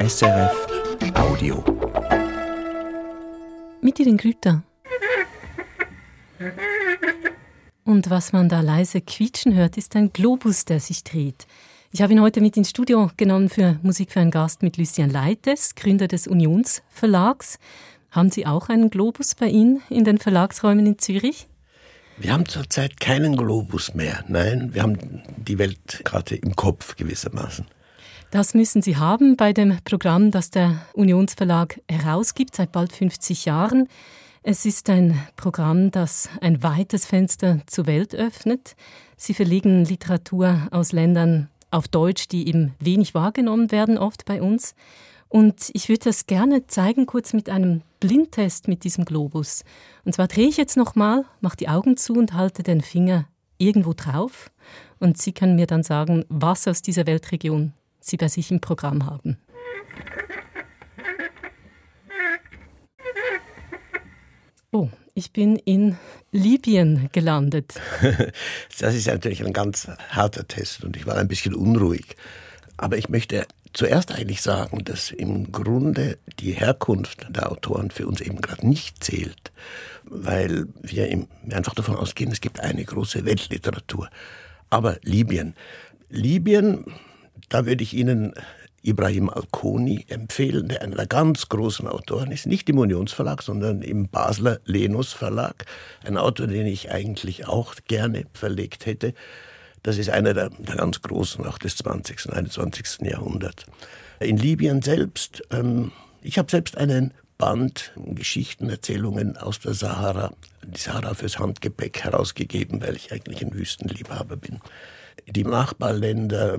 SRF Audio. Mit den Grüter. Und was man da leise quietschen hört, ist ein Globus, der sich dreht. Ich habe ihn heute mit ins Studio genommen für Musik für einen Gast mit Lucien Leites, Gründer des Unionsverlags. Haben Sie auch einen Globus bei Ihnen in den Verlagsräumen in Zürich? Wir haben zurzeit keinen Globus mehr. Nein, wir haben die Welt gerade im Kopf gewissermaßen. Das müssen Sie haben bei dem Programm, das der Unionsverlag herausgibt seit bald 50 Jahren. Es ist ein Programm, das ein weites Fenster zur Welt öffnet. Sie verlegen Literatur aus Ländern auf Deutsch, die eben wenig wahrgenommen werden, oft bei uns. Und ich würde das gerne zeigen, kurz mit einem Blindtest mit diesem Globus. Und zwar drehe ich jetzt nochmal, mache die Augen zu und halte den Finger irgendwo drauf. Und Sie können mir dann sagen, was aus dieser Weltregion Sie bei sich im Programm haben. Oh, ich bin in Libyen gelandet. Das ist natürlich ein ganz harter Test und ich war ein bisschen unruhig. Aber ich möchte zuerst eigentlich sagen, dass im Grunde die Herkunft der Autoren für uns eben gerade nicht zählt, weil wir einfach davon ausgehen, es gibt eine große Weltliteratur. Aber Libyen. Libyen, da würde ich Ihnen Ibrahim Alkoni empfehlen, der einer der ganz großen Autoren ist, nicht im Unionsverlag, sondern im Basler Lenus Verlag. Ein Autor, den ich eigentlich auch gerne verlegt hätte. Das ist einer der, der ganz großen auch des 20. und 21. Jahrhunderts. In Libyen selbst, ähm, ich habe selbst einen Band Geschichten, Erzählungen aus der Sahara, die Sahara fürs Handgepäck herausgegeben, weil ich eigentlich ein Wüstenliebhaber bin. Die Nachbarländer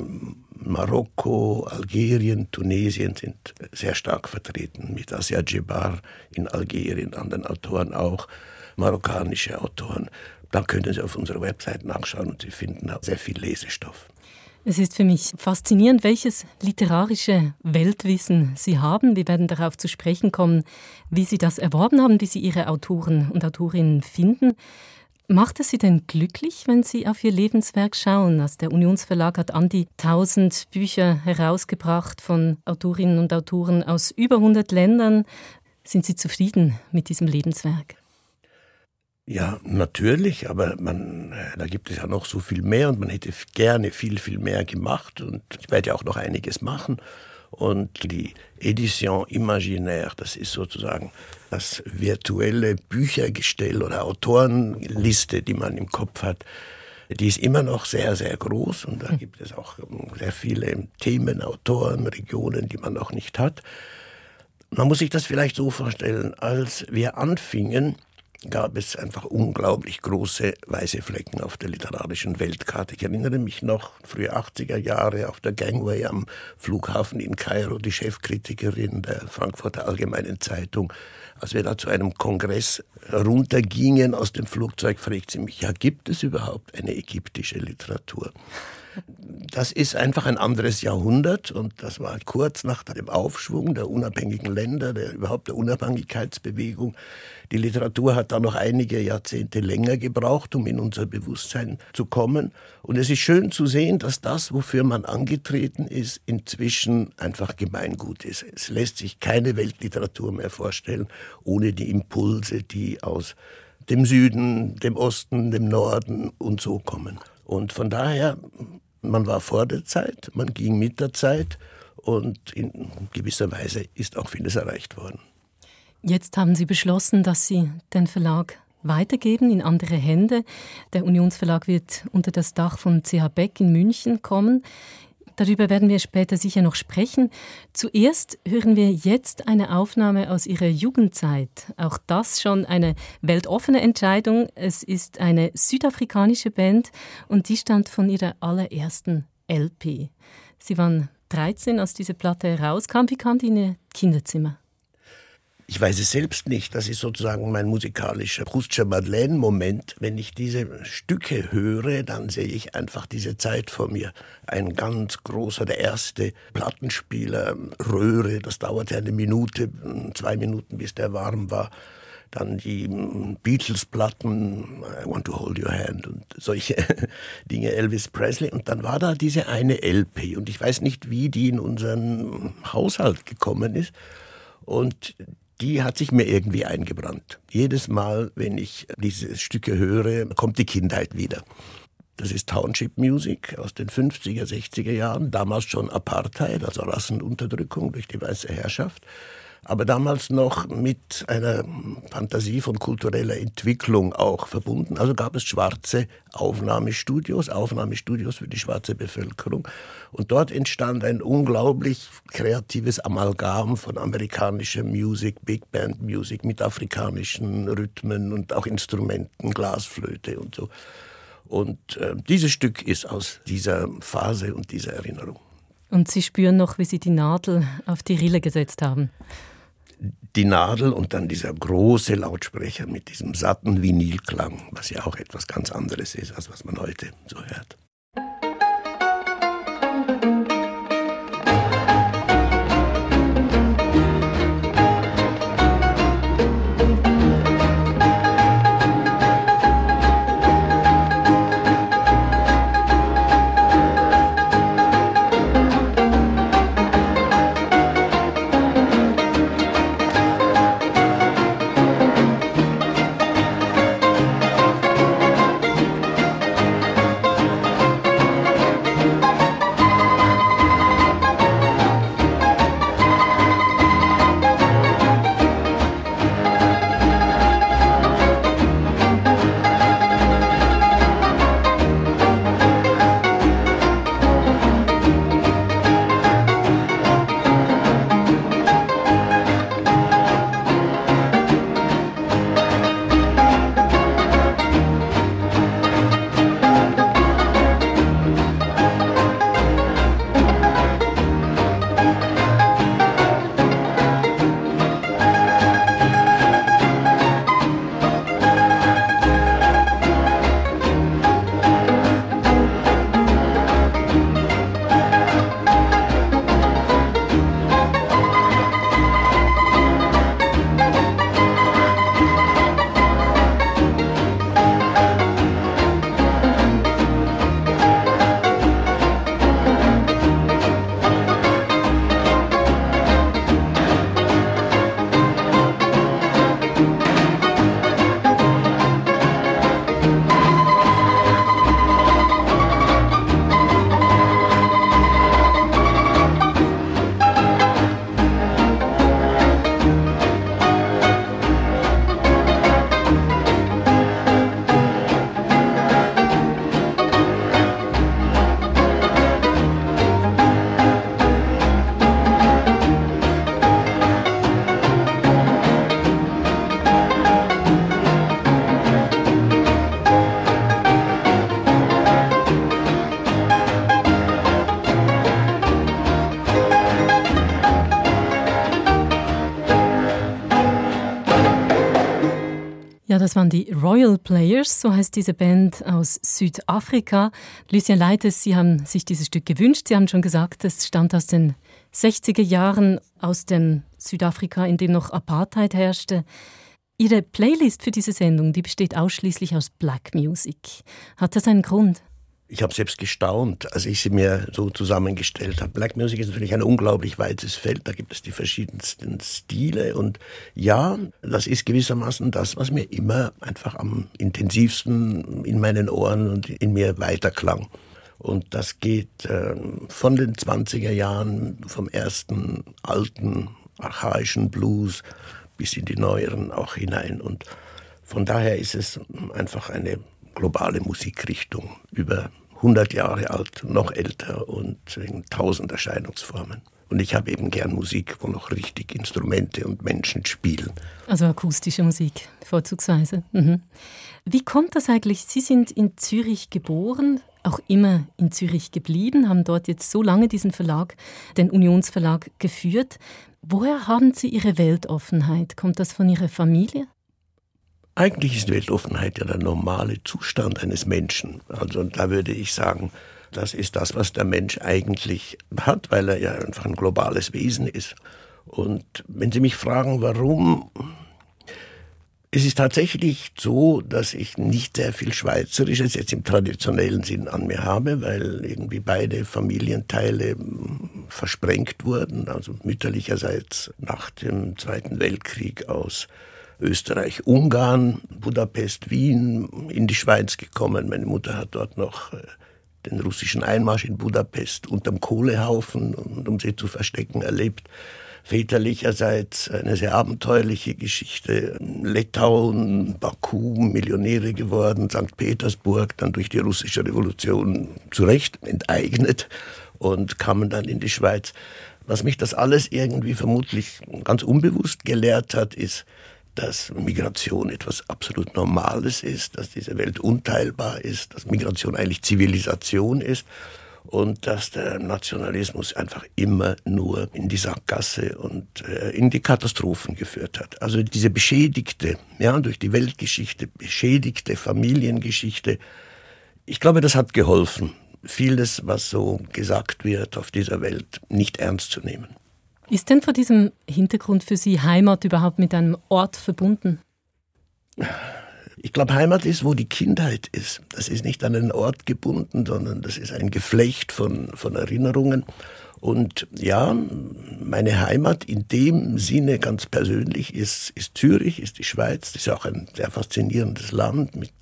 Marokko, Algerien, Tunesien sind sehr stark vertreten, mit Asia Djebar in Algerien, anderen Autoren auch, marokkanische Autoren. Da können Sie auf unserer Website nachschauen und Sie finden sehr viel Lesestoff. Es ist für mich faszinierend, welches literarische Weltwissen Sie haben. Wir werden darauf zu sprechen kommen, wie Sie das erworben haben, wie Sie Ihre Autoren und Autorinnen finden. Macht es Sie denn glücklich, wenn Sie auf Ihr Lebenswerk schauen? Also der Unionsverlag hat an die 1000 Bücher herausgebracht von Autorinnen und Autoren aus über 100 Ländern. Sind Sie zufrieden mit diesem Lebenswerk? Ja, natürlich, aber man, da gibt es ja noch so viel mehr und man hätte gerne viel, viel mehr gemacht und ich werde ja auch noch einiges machen. Und die Edition Imaginaire, das ist sozusagen das virtuelle Büchergestell oder Autorenliste, die man im Kopf hat, die ist immer noch sehr, sehr groß und da hm. gibt es auch sehr viele Themen, Autoren, Regionen, die man noch nicht hat. Man muss sich das vielleicht so vorstellen, als wir anfingen, gab es einfach unglaublich große weiße Flecken auf der literarischen Weltkarte. Ich erinnere mich noch, frühe 80er Jahre auf der Gangway am Flughafen in Kairo, die Chefkritikerin der Frankfurter Allgemeinen Zeitung, als wir da zu einem Kongress runtergingen aus dem Flugzeug, fragte sie mich, ja, gibt es überhaupt eine ägyptische Literatur? Das ist einfach ein anderes Jahrhundert und das war kurz nach dem Aufschwung der unabhängigen Länder, der überhaupt der Unabhängigkeitsbewegung. Die Literatur hat da noch einige Jahrzehnte länger gebraucht, um in unser Bewusstsein zu kommen. Und es ist schön zu sehen, dass das, wofür man angetreten ist, inzwischen einfach Gemeingut ist. Es lässt sich keine Weltliteratur mehr vorstellen, ohne die Impulse, die aus dem Süden, dem Osten, dem Norden und so kommen. Und von daher, man war vor der Zeit, man ging mit der Zeit und in gewisser Weise ist auch vieles erreicht worden. Jetzt haben Sie beschlossen, dass Sie den Verlag weitergeben in andere Hände. Der Unionsverlag wird unter das Dach von CH Beck in München kommen. Darüber werden wir später sicher noch sprechen. Zuerst hören wir jetzt eine Aufnahme aus Ihrer Jugendzeit. Auch das schon eine weltoffene Entscheidung. Es ist eine südafrikanische Band und die stammt von ihrer allerersten LP. Sie waren 13, als diese Platte herauskam. Wie kam die in Ihr Kinderzimmer? Ich weiß es selbst nicht. Das ist sozusagen mein musikalischer Brustscher Madeleine-Moment. Wenn ich diese Stücke höre, dann sehe ich einfach diese Zeit vor mir. Ein ganz großer, der erste Plattenspieler, Röhre, das dauerte eine Minute, zwei Minuten, bis der warm war. dann die Beatles-Platten, I Want to Hold Your Hand und solche Dinge, Elvis Presley. Und dann war da diese eine LP und ich weiß nicht, wie die in unseren Haushalt gekommen ist. Und die hat sich mir irgendwie eingebrannt. Jedes Mal, wenn ich diese Stücke höre, kommt die Kindheit wieder. Das ist Township Music aus den 50er, 60er Jahren, damals schon Apartheid, also Rassenunterdrückung durch die weiße Herrschaft aber damals noch mit einer Fantasie von kultureller Entwicklung auch verbunden. Also gab es schwarze Aufnahmestudios, Aufnahmestudios für die schwarze Bevölkerung. Und dort entstand ein unglaublich kreatives Amalgam von amerikanischer Musik, Big Band Music mit afrikanischen Rhythmen und auch Instrumenten, Glasflöte und so. Und äh, dieses Stück ist aus dieser Phase und dieser Erinnerung. Und Sie spüren noch, wie Sie die Nadel auf die Rille gesetzt haben die Nadel und dann dieser große Lautsprecher mit diesem satten Vinylklang, was ja auch etwas ganz anderes ist, als was man heute so hört. Das waren die Royal Players, so heißt diese Band aus Südafrika. Lucien Leites, Sie haben sich dieses Stück gewünscht. Sie haben schon gesagt, es stammt aus den 60er Jahren aus dem Südafrika, in dem noch Apartheid herrschte. Ihre Playlist für diese Sendung, die besteht ausschließlich aus Black Music. Hat das einen Grund? Ich habe selbst gestaunt, als ich sie mir so zusammengestellt habe. Black Music ist natürlich ein unglaublich weites Feld, da gibt es die verschiedensten Stile und ja, das ist gewissermaßen das, was mir immer einfach am intensivsten in meinen Ohren und in mir weiterklang. Und das geht äh, von den 20er Jahren, vom ersten alten, archaischen Blues bis in die neueren auch hinein. Und von daher ist es einfach eine globale Musikrichtung über 100 Jahre alt, noch älter und in tausend Erscheinungsformen. Und ich habe eben gern Musik, wo noch richtig Instrumente und Menschen spielen. Also akustische Musik, vorzugsweise. Mhm. Wie kommt das eigentlich? Sie sind in Zürich geboren, auch immer in Zürich geblieben, haben dort jetzt so lange diesen Verlag, den Unionsverlag, geführt. Woher haben Sie Ihre Weltoffenheit? Kommt das von Ihrer Familie? Eigentlich ist Weltoffenheit ja der normale Zustand eines Menschen. Also da würde ich sagen, das ist das, was der Mensch eigentlich hat, weil er ja einfach ein globales Wesen ist. Und wenn Sie mich fragen, warum, Es ist tatsächlich so, dass ich nicht sehr viel Schweizerisches jetzt im traditionellen Sinn an mir habe, weil irgendwie beide Familienteile versprengt wurden, also mütterlicherseits nach dem Zweiten Weltkrieg aus Österreich, Ungarn, Budapest, Wien in die Schweiz gekommen. Meine Mutter hat dort noch äh, den russischen Einmarsch in Budapest unterm Kohlehaufen und um sie zu verstecken erlebt väterlicherseits eine sehr abenteuerliche Geschichte. Litauen, Baku, Millionäre geworden, St. Petersburg, dann durch die russische Revolution zu Recht enteignet und kamen dann in die Schweiz. Was mich das alles irgendwie vermutlich ganz unbewusst gelehrt hat, ist, dass Migration etwas absolut Normales ist, dass diese Welt unteilbar ist, dass Migration eigentlich Zivilisation ist und dass der Nationalismus einfach immer nur in die Sackgasse und äh, in die Katastrophen geführt hat. Also diese beschädigte, ja, durch die Weltgeschichte beschädigte Familiengeschichte, ich glaube, das hat geholfen, vieles, was so gesagt wird auf dieser Welt, nicht ernst zu nehmen. Ist denn vor diesem Hintergrund für Sie Heimat überhaupt mit einem Ort verbunden? Ich glaube, Heimat ist, wo die Kindheit ist. Das ist nicht an einen Ort gebunden, sondern das ist ein Geflecht von, von Erinnerungen. Und ja, meine Heimat in dem Sinne ganz persönlich ist, ist Zürich, ist die Schweiz. Das ist auch ein sehr faszinierendes Land mit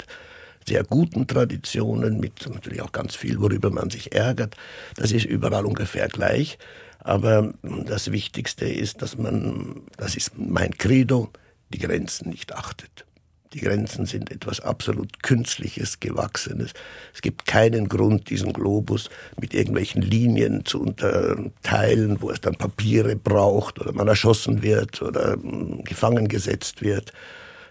sehr guten Traditionen, mit natürlich auch ganz viel, worüber man sich ärgert. Das ist überall ungefähr gleich. Aber das Wichtigste ist, dass man, das ist mein Credo, die Grenzen nicht achtet. Die Grenzen sind etwas absolut Künstliches, Gewachsenes. Es gibt keinen Grund, diesen Globus mit irgendwelchen Linien zu unterteilen, wo es dann Papiere braucht oder man erschossen wird oder hm, gefangen gesetzt wird,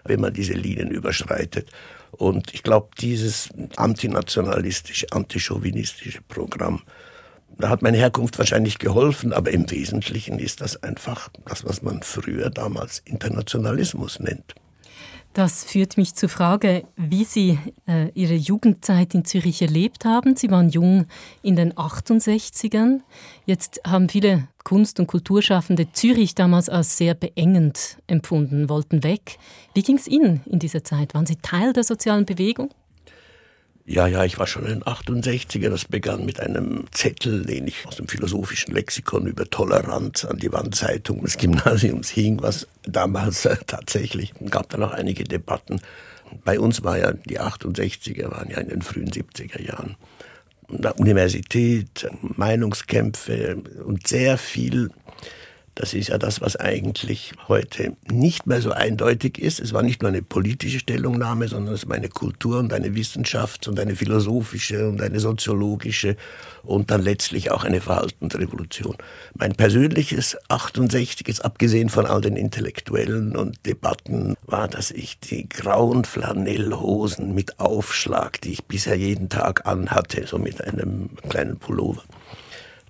wenn man diese Linien überschreitet. Und ich glaube, dieses antinationalistische, antichauvinistische Programm, da hat meine Herkunft wahrscheinlich geholfen, aber im Wesentlichen ist das einfach das, was man früher damals Internationalismus nennt. Das führt mich zur Frage, wie Sie äh, Ihre Jugendzeit in Zürich erlebt haben. Sie waren jung in den 68ern. Jetzt haben viele Kunst- und Kulturschaffende Zürich damals als sehr beengend empfunden, wollten weg. Wie ging es Ihnen in dieser Zeit? Waren Sie Teil der sozialen Bewegung? Ja, ja, ich war schon ein 68er. Das begann mit einem Zettel, den ich aus dem philosophischen Lexikon über Toleranz an die Wandzeitung des Gymnasiums hing, was damals äh, tatsächlich, gab da noch einige Debatten. Bei uns war ja, die 68er waren ja in den frühen 70er Jahren. Universität, Meinungskämpfe und sehr viel das ist ja das, was eigentlich heute nicht mehr so eindeutig ist. Es war nicht nur eine politische Stellungnahme, sondern es war eine Kultur und eine Wissenschaft und eine philosophische und eine soziologische und dann letztlich auch eine Verhaltensrevolution. Mein persönliches 68 ist abgesehen von all den Intellektuellen und Debatten, war, dass ich die grauen Flanellhosen mit Aufschlag, die ich bisher jeden Tag anhatte, so mit einem kleinen Pullover,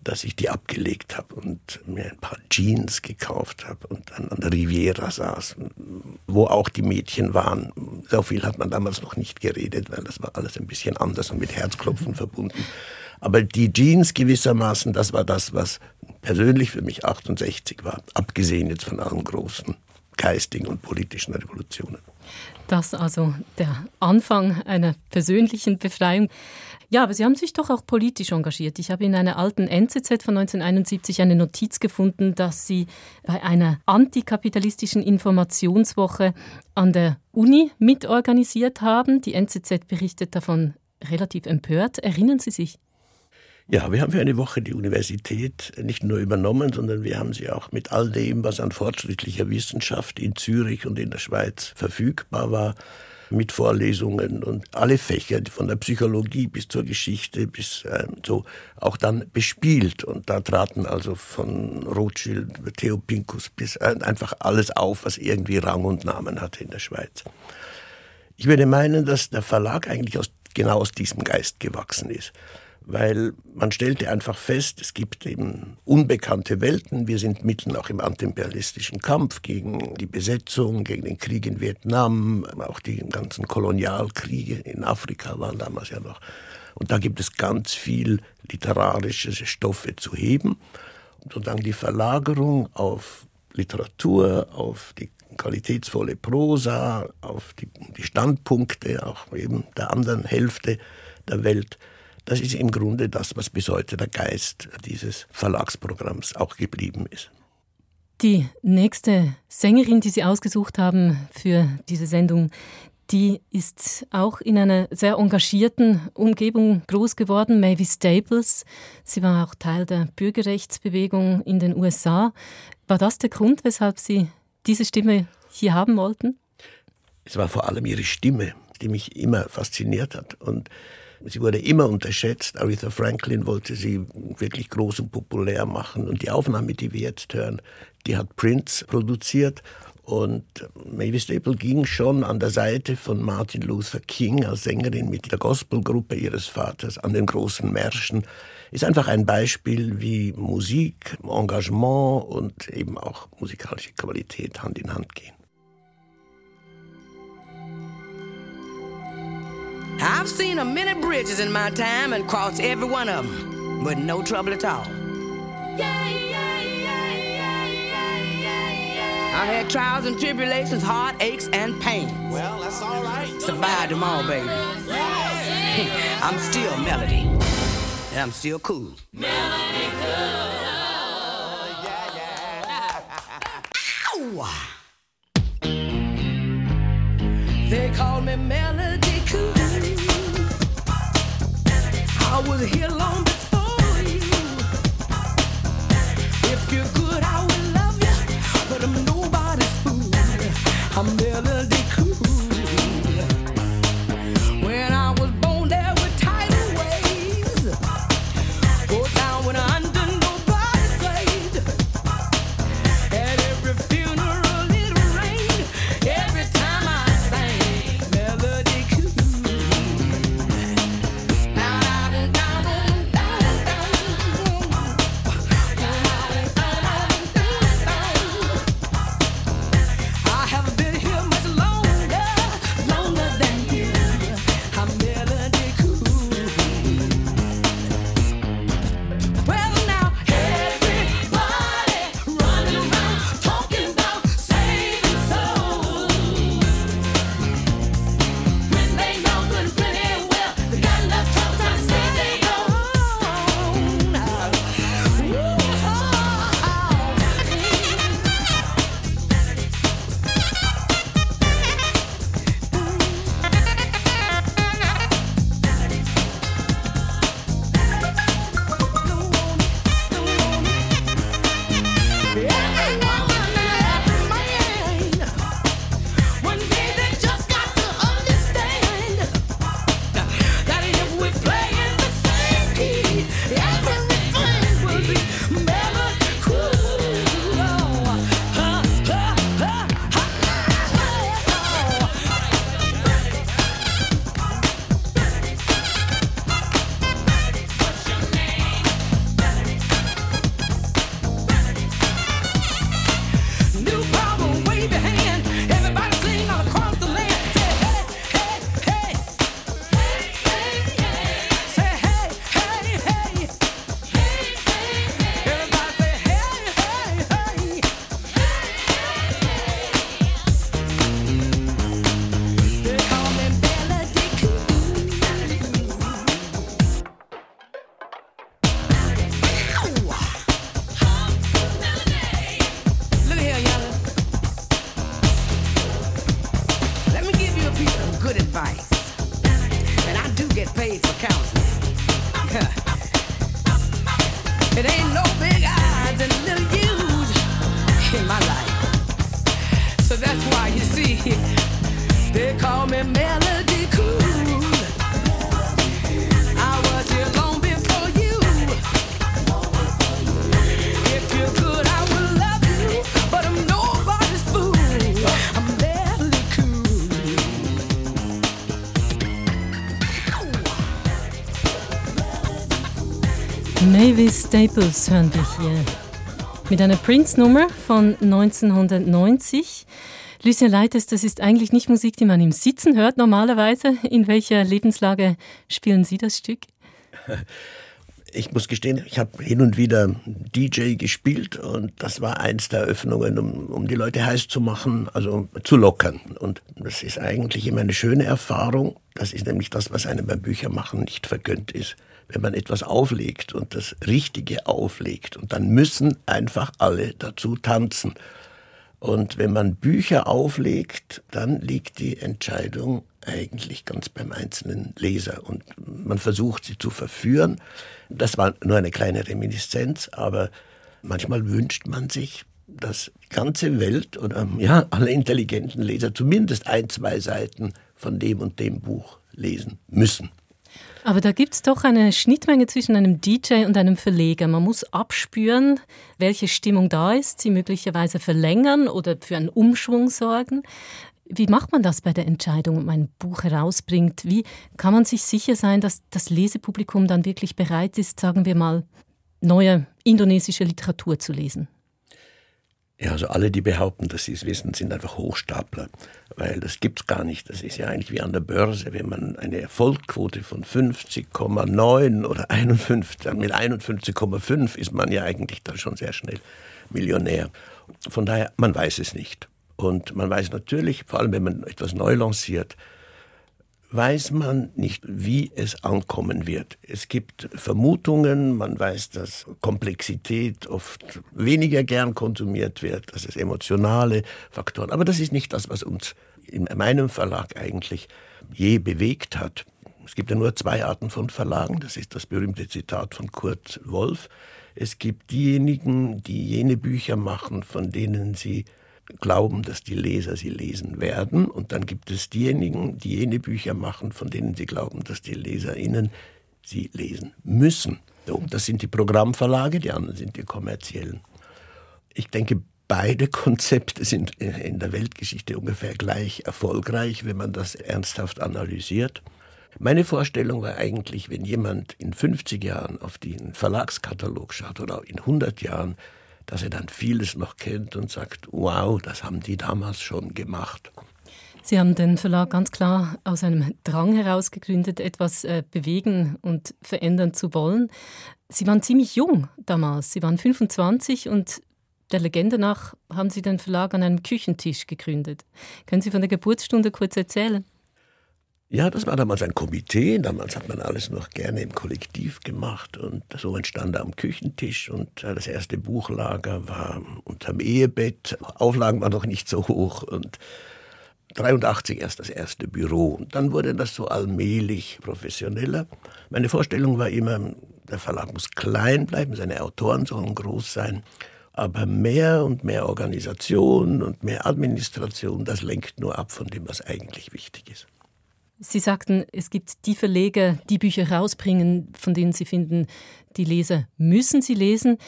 dass ich die abgelegt habe und mir ein paar Jeans gekauft habe und dann an der Riviera saß, wo auch die Mädchen waren. So viel hat man damals noch nicht geredet, weil das war alles ein bisschen anders und mit Herzklopfen verbunden. Aber die Jeans gewissermaßen, das war das, was persönlich für mich 68 war, abgesehen jetzt von allen großen geistigen und politischen Revolutionen. Das also der Anfang einer persönlichen Befreiung. Ja, aber Sie haben sich doch auch politisch engagiert. Ich habe in einer alten NZZ von 1971 eine Notiz gefunden, dass Sie bei einer antikapitalistischen Informationswoche an der Uni mitorganisiert haben. Die NZZ berichtet davon relativ empört. Erinnern Sie sich? Ja, wir haben für eine Woche die Universität nicht nur übernommen, sondern wir haben sie auch mit all dem, was an fortschrittlicher Wissenschaft in Zürich und in der Schweiz verfügbar war, mit Vorlesungen und alle Fächer, von der Psychologie bis zur Geschichte bis äh, so, auch dann bespielt. Und da traten also von Rothschild, Theo Pinkus bis äh, einfach alles auf, was irgendwie Rang und Namen hatte in der Schweiz. Ich würde meinen, dass der Verlag eigentlich aus, genau aus diesem Geist gewachsen ist weil man stellte einfach fest, es gibt eben unbekannte Welten. Wir sind mitten auch im antiimperialistischen Kampf gegen die Besetzung, gegen den Krieg in Vietnam, auch die ganzen Kolonialkriege in Afrika waren damals ja noch. Und da gibt es ganz viel literarische Stoffe zu heben. Und sozusagen die Verlagerung auf Literatur, auf die qualitätsvolle Prosa, auf die, die Standpunkte auch eben der anderen Hälfte der Welt. Das ist im Grunde das, was bis heute der Geist dieses Verlagsprogramms auch geblieben ist. Die nächste Sängerin, die Sie ausgesucht haben für diese Sendung, die ist auch in einer sehr engagierten Umgebung groß geworden, Mavis Staples. Sie war auch Teil der Bürgerrechtsbewegung in den USA. War das der Grund, weshalb Sie diese Stimme hier haben wollten? Es war vor allem ihre Stimme, die mich immer fasziniert hat. Und Sie wurde immer unterschätzt. Aretha Franklin wollte sie wirklich groß und populär machen. Und die Aufnahme, die wir jetzt hören, die hat Prince produziert. Und Mavis Staple ging schon an der Seite von Martin Luther King als Sängerin mit der Gospelgruppe ihres Vaters an den großen Märschen. Ist einfach ein Beispiel, wie Musik, Engagement und eben auch musikalische Qualität Hand in Hand gehen. I've seen a many bridges in my time and crossed every one of them, but no trouble at all. I had trials and tribulations, heartaches and pains. Well, that's all right. Survived them all, baby. I'm still Melody. And I'm still cool. Melody cool. yeah, yeah. Ow! They call me Melody I was here long paid for counseling. it ain't no big odds and little U's in my life. So that's why you see, they call me Melody Mavis Staples hören wir hier. Mit einer Prince-Nummer von 1990. Lucien Leites, das ist eigentlich nicht Musik, die man im Sitzen hört normalerweise. In welcher Lebenslage spielen Sie das Stück? Ich muss gestehen, ich habe hin und wieder DJ gespielt und das war eins der Eröffnungen, um, um die Leute heiß zu machen, also zu lockern. Und das ist eigentlich immer eine schöne Erfahrung. Das ist nämlich das, was einem beim Büchermachen nicht vergönnt ist. Wenn man etwas auflegt und das Richtige auflegt und dann müssen einfach alle dazu tanzen. Und wenn man Bücher auflegt, dann liegt die Entscheidung eigentlich ganz beim einzelnen Leser und man versucht sie zu verführen. Das war nur eine kleine Reminiszenz, aber manchmal wünscht man sich, dass die ganze Welt oder ja, alle intelligenten Leser zumindest ein, zwei Seiten von dem und dem Buch lesen müssen. Aber da gibt es doch eine Schnittmenge zwischen einem DJ und einem Verleger. Man muss abspüren, welche Stimmung da ist, sie möglicherweise verlängern oder für einen Umschwung sorgen. Wie macht man das bei der Entscheidung, ob man ein Buch herausbringt? Wie kann man sich sicher sein, dass das Lesepublikum dann wirklich bereit ist, sagen wir mal, neue indonesische Literatur zu lesen? Ja, also alle, die behaupten, dass sie es wissen, sind einfach Hochstapler, weil das gibt's gar nicht. Das ist ja eigentlich wie an der Börse, wenn man eine Erfolgquote von 50,9 oder 51, mit 51,5 ist man ja eigentlich da schon sehr schnell Millionär. Von daher, man weiß es nicht. Und man weiß natürlich, vor allem wenn man etwas neu lanciert, weiß man nicht, wie es ankommen wird. Es gibt Vermutungen, man weiß, dass Komplexität oft weniger gern konsumiert wird, dass es emotionale Faktoren, aber das ist nicht das, was uns in meinem Verlag eigentlich je bewegt hat. Es gibt ja nur zwei Arten von Verlagen, das ist das berühmte Zitat von Kurt Wolf. Es gibt diejenigen, die jene Bücher machen, von denen sie glauben, dass die Leser sie lesen werden. Und dann gibt es diejenigen, die jene Bücher machen, von denen sie glauben, dass die LeserInnen sie lesen müssen. Das sind die Programmverlage, die anderen sind die kommerziellen. Ich denke, beide Konzepte sind in der Weltgeschichte ungefähr gleich erfolgreich, wenn man das ernsthaft analysiert. Meine Vorstellung war eigentlich, wenn jemand in 50 Jahren auf den Verlagskatalog schaut oder in 100 Jahren, dass er dann vieles noch kennt und sagt, wow, das haben die damals schon gemacht. Sie haben den Verlag ganz klar aus einem Drang heraus gegründet, etwas äh, bewegen und verändern zu wollen. Sie waren ziemlich jung damals. Sie waren 25 und der Legende nach haben Sie den Verlag an einem Küchentisch gegründet. Können Sie von der Geburtsstunde kurz erzählen? Ja, das war damals ein Komitee. Damals hat man alles noch gerne im Kollektiv gemacht und so entstand er am Küchentisch und das erste Buchlager war unterm Ehebett. Auflagen waren noch nicht so hoch und 83 erst das erste Büro und dann wurde das so allmählich professioneller. Meine Vorstellung war immer, der Verlag muss klein bleiben, seine Autoren sollen groß sein. Aber mehr und mehr Organisation und mehr Administration, das lenkt nur ab von dem, was eigentlich wichtig ist. Sie sagten, es gibt die Verleger, die Bücher rausbringen, von denen Sie finden, die Leser müssen sie lesen.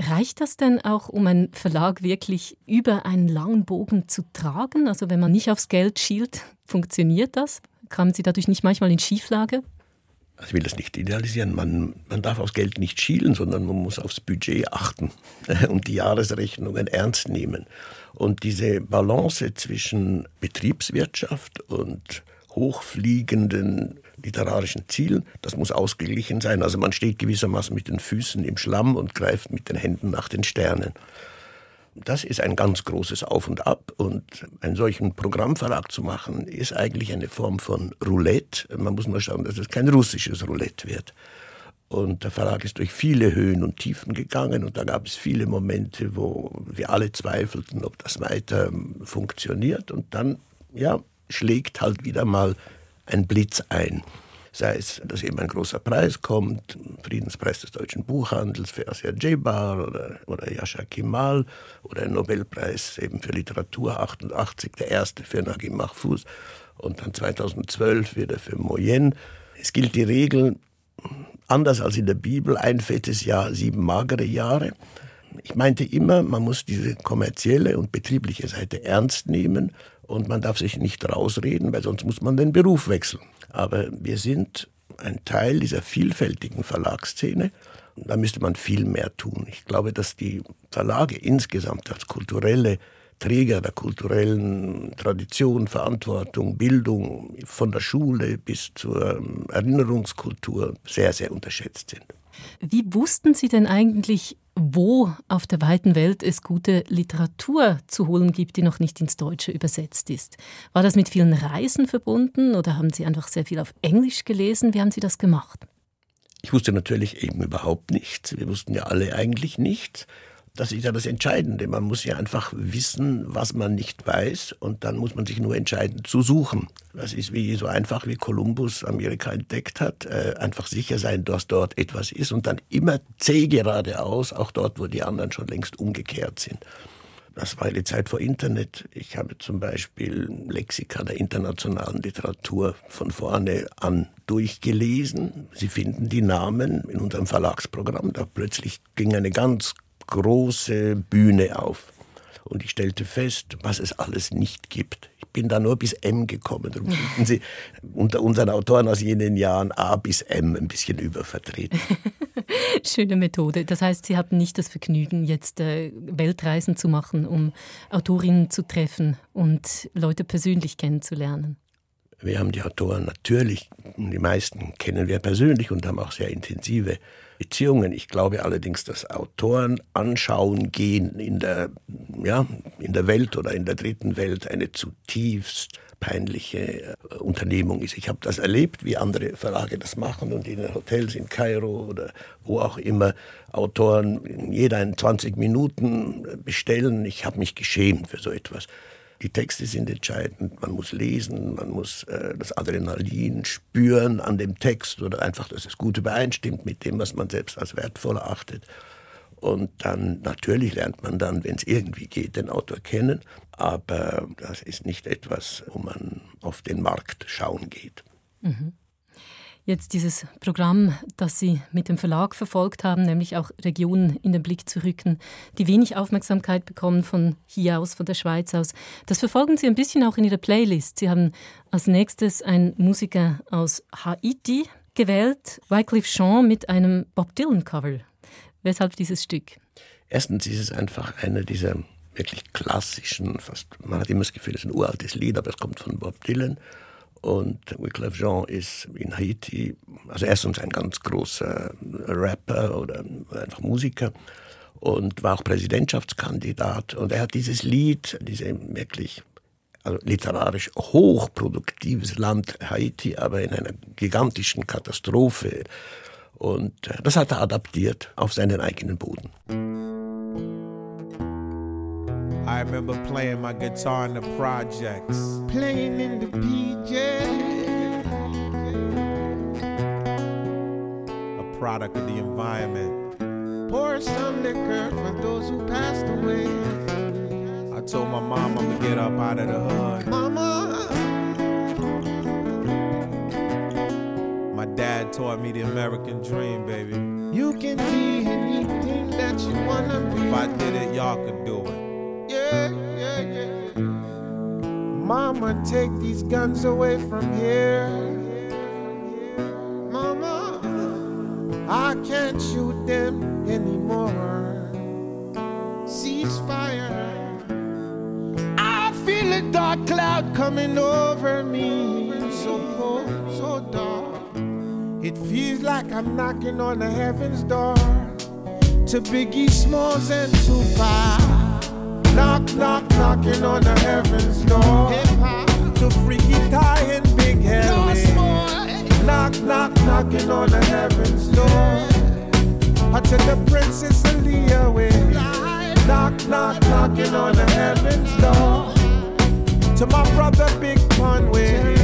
Reicht das denn auch, um einen Verlag wirklich über einen langen Bogen zu tragen? Also wenn man nicht aufs Geld schielt, funktioniert das? Kamen Sie dadurch nicht manchmal in Schieflage? Also ich will das nicht idealisieren. Man, man darf aufs Geld nicht schielen, sondern man muss aufs Budget achten und die Jahresrechnungen ernst nehmen. Und diese Balance zwischen Betriebswirtschaft und hochfliegenden literarischen Zielen. Das muss ausgeglichen sein. Also man steht gewissermaßen mit den Füßen im Schlamm und greift mit den Händen nach den Sternen. Das ist ein ganz großes Auf und Ab und einen solchen Programmverlag zu machen, ist eigentlich eine Form von Roulette. Man muss nur schauen, dass es kein russisches Roulette wird. Und der Verlag ist durch viele Höhen und Tiefen gegangen und da gab es viele Momente, wo wir alle zweifelten, ob das weiter funktioniert. Und dann, ja, schlägt halt wieder mal ein Blitz ein. Sei es, dass eben ein großer Preis kommt, Friedenspreis des deutschen Buchhandels für Asia Jebar oder, oder Yasha Kemal oder ein Nobelpreis eben für Literatur 88, der erste für Nagim Mahfouz und dann 2012 wieder für Moyen. Es gilt die Regel, anders als in der Bibel, ein fettes Jahr, sieben magere Jahre. Ich meinte immer, man muss diese kommerzielle und betriebliche Seite ernst nehmen und man darf sich nicht rausreden, weil sonst muss man den Beruf wechseln. Aber wir sind ein Teil dieser vielfältigen Verlagsszene. Da müsste man viel mehr tun. Ich glaube, dass die Verlage insgesamt als kulturelle Träger der kulturellen Tradition, Verantwortung, Bildung von der Schule bis zur ähm, Erinnerungskultur sehr, sehr unterschätzt sind. Wie wussten Sie denn eigentlich, wo auf der weiten Welt es gute Literatur zu holen gibt, die noch nicht ins Deutsche übersetzt ist? War das mit vielen Reisen verbunden oder haben Sie einfach sehr viel auf Englisch gelesen? Wie haben Sie das gemacht? Ich wusste natürlich eben überhaupt nichts. Wir wussten ja alle eigentlich nichts. Das ist ja das Entscheidende. Man muss ja einfach wissen, was man nicht weiß und dann muss man sich nur entscheiden zu suchen. Das ist wie so einfach wie Kolumbus Amerika entdeckt hat. Äh, einfach sicher sein, dass dort etwas ist und dann immer zäh geradeaus, auch dort, wo die anderen schon längst umgekehrt sind. Das war die Zeit vor Internet. Ich habe zum Beispiel Lexika der internationalen Literatur von vorne an durchgelesen. Sie finden die Namen in unserem Verlagsprogramm. Da plötzlich ging eine ganz große Bühne auf. Und ich stellte fest, was es alles nicht gibt. Ich bin da nur bis M gekommen. Darum finden Sie unter unseren Autoren aus jenen Jahren A bis M ein bisschen übervertreten. Schöne Methode. Das heißt, Sie hatten nicht das Vergnügen, jetzt äh, Weltreisen zu machen, um Autorinnen zu treffen und Leute persönlich kennenzulernen. Wir haben die Autoren natürlich, die meisten kennen wir persönlich und haben auch sehr intensive Beziehungen. Ich glaube allerdings, dass Autoren anschauen gehen in der, ja, in der Welt oder in der dritten Welt eine zutiefst peinliche äh, Unternehmung ist. Ich habe das erlebt, wie andere Verlage das machen und in den Hotels in Kairo oder wo auch immer Autoren jeder in 20 Minuten bestellen. Ich habe mich geschämt für so etwas. Die Texte sind entscheidend. Man muss lesen, man muss äh, das Adrenalin spüren an dem Text oder einfach, dass es gut übereinstimmt mit dem, was man selbst als wertvoll erachtet. Und dann natürlich lernt man dann, wenn es irgendwie geht, den Autor kennen. Aber das ist nicht etwas, wo man auf den Markt schauen geht. Jetzt dieses Programm, das Sie mit dem Verlag verfolgt haben, nämlich auch Regionen in den Blick zu rücken, die wenig Aufmerksamkeit bekommen von hier aus, von der Schweiz aus. Das verfolgen Sie ein bisschen auch in Ihrer Playlist. Sie haben als nächstes einen Musiker aus Haiti gewählt, Wycliffe Jean mit einem Bob Dylan-Cover. Weshalb dieses Stück? Erstens ist es einfach einer dieser wirklich klassischen, fast, man hat immer das Gefühl, es ist ein uraltes Lied, aber es kommt von Bob Dylan. Und Wyclef Jean ist in Haiti, also erstens ein ganz großer Rapper oder einfach Musiker und war auch Präsidentschaftskandidat. Und er hat dieses Lied, diese wirklich also literarisch hochproduktives Land Haiti, aber in einer gigantischen Katastrophe. Und das hat er adaptiert auf seinen eigenen Boden. I remember playing my guitar in the projects. playing in the PJ. a product of the environment. Pour some liquor for those who passed away. I told my mom I'm gonna get up out of the hood. Mama, My dad taught me the American dream, baby. you can be anything that you wanna be. If I did it, y'all could do it. Yeah, yeah, yeah. Mama, take these guns away from here. Mama, I can't shoot them anymore. Ceasefire. I feel a dark cloud coming over me. So cold, so dark. It feels like I'm knocking on the heaven's door. To Biggie Smalls and Tupac. Knock, knock, knocking on the heaven's door. To Freaky Ty and Big Harry. Knock, knock, knocking on the heaven's door. I to the Princess Aaliyah way. Knock, knock, knocking on the heaven's door. To my brother Big Pun way.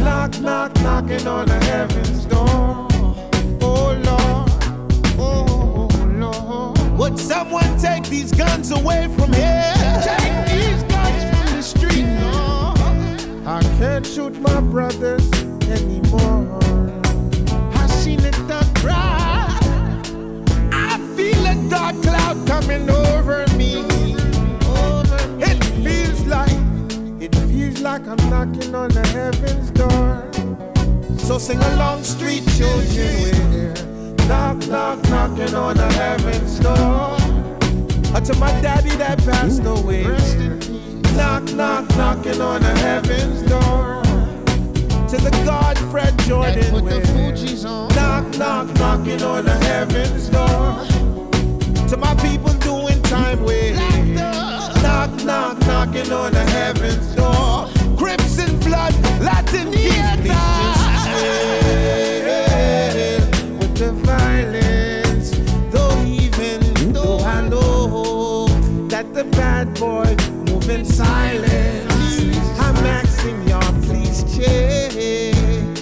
Knock, knock, knocking on the heaven's door. Would someone take these guns away from here? Take these guns from the street, Lord. I can't shoot my brothers anymore. I seen it the cry. I feel a dark cloud coming over me. It feels like, it feels like I'm knocking on the heaven's door. So sing along, street children, knock, knock, knocking on the heaven's door. Uh, to my daddy that passed away. Knock, knock, knocking on the heaven's door. to the God Fred Jordan with. Knock, knock, knocking on the heaven's door. To my people doing time with. Knock, knock, knocking on the heaven's door. Crips and blood, Latin kings, boy move in silence. I'm asking y'all, please chill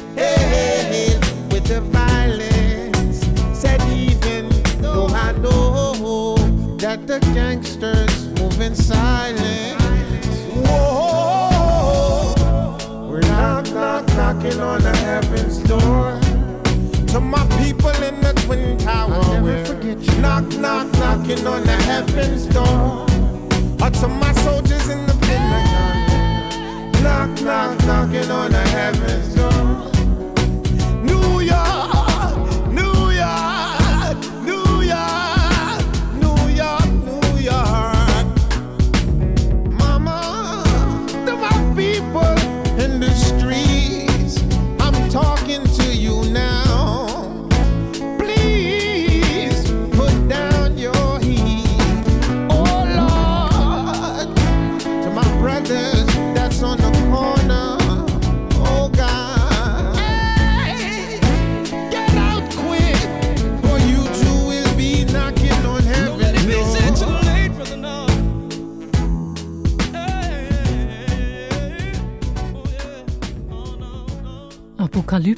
with the violence. Said even though I know that the gangsters move in silence. Whoa, we're knock, knock, knocking on the heaven's door. To my people in the Twin Tower, I'll never forget you. knock, knock, knocking on the heaven's door. Or to my soldiers in the Pentagon, knock, knock, knocking on the heaven's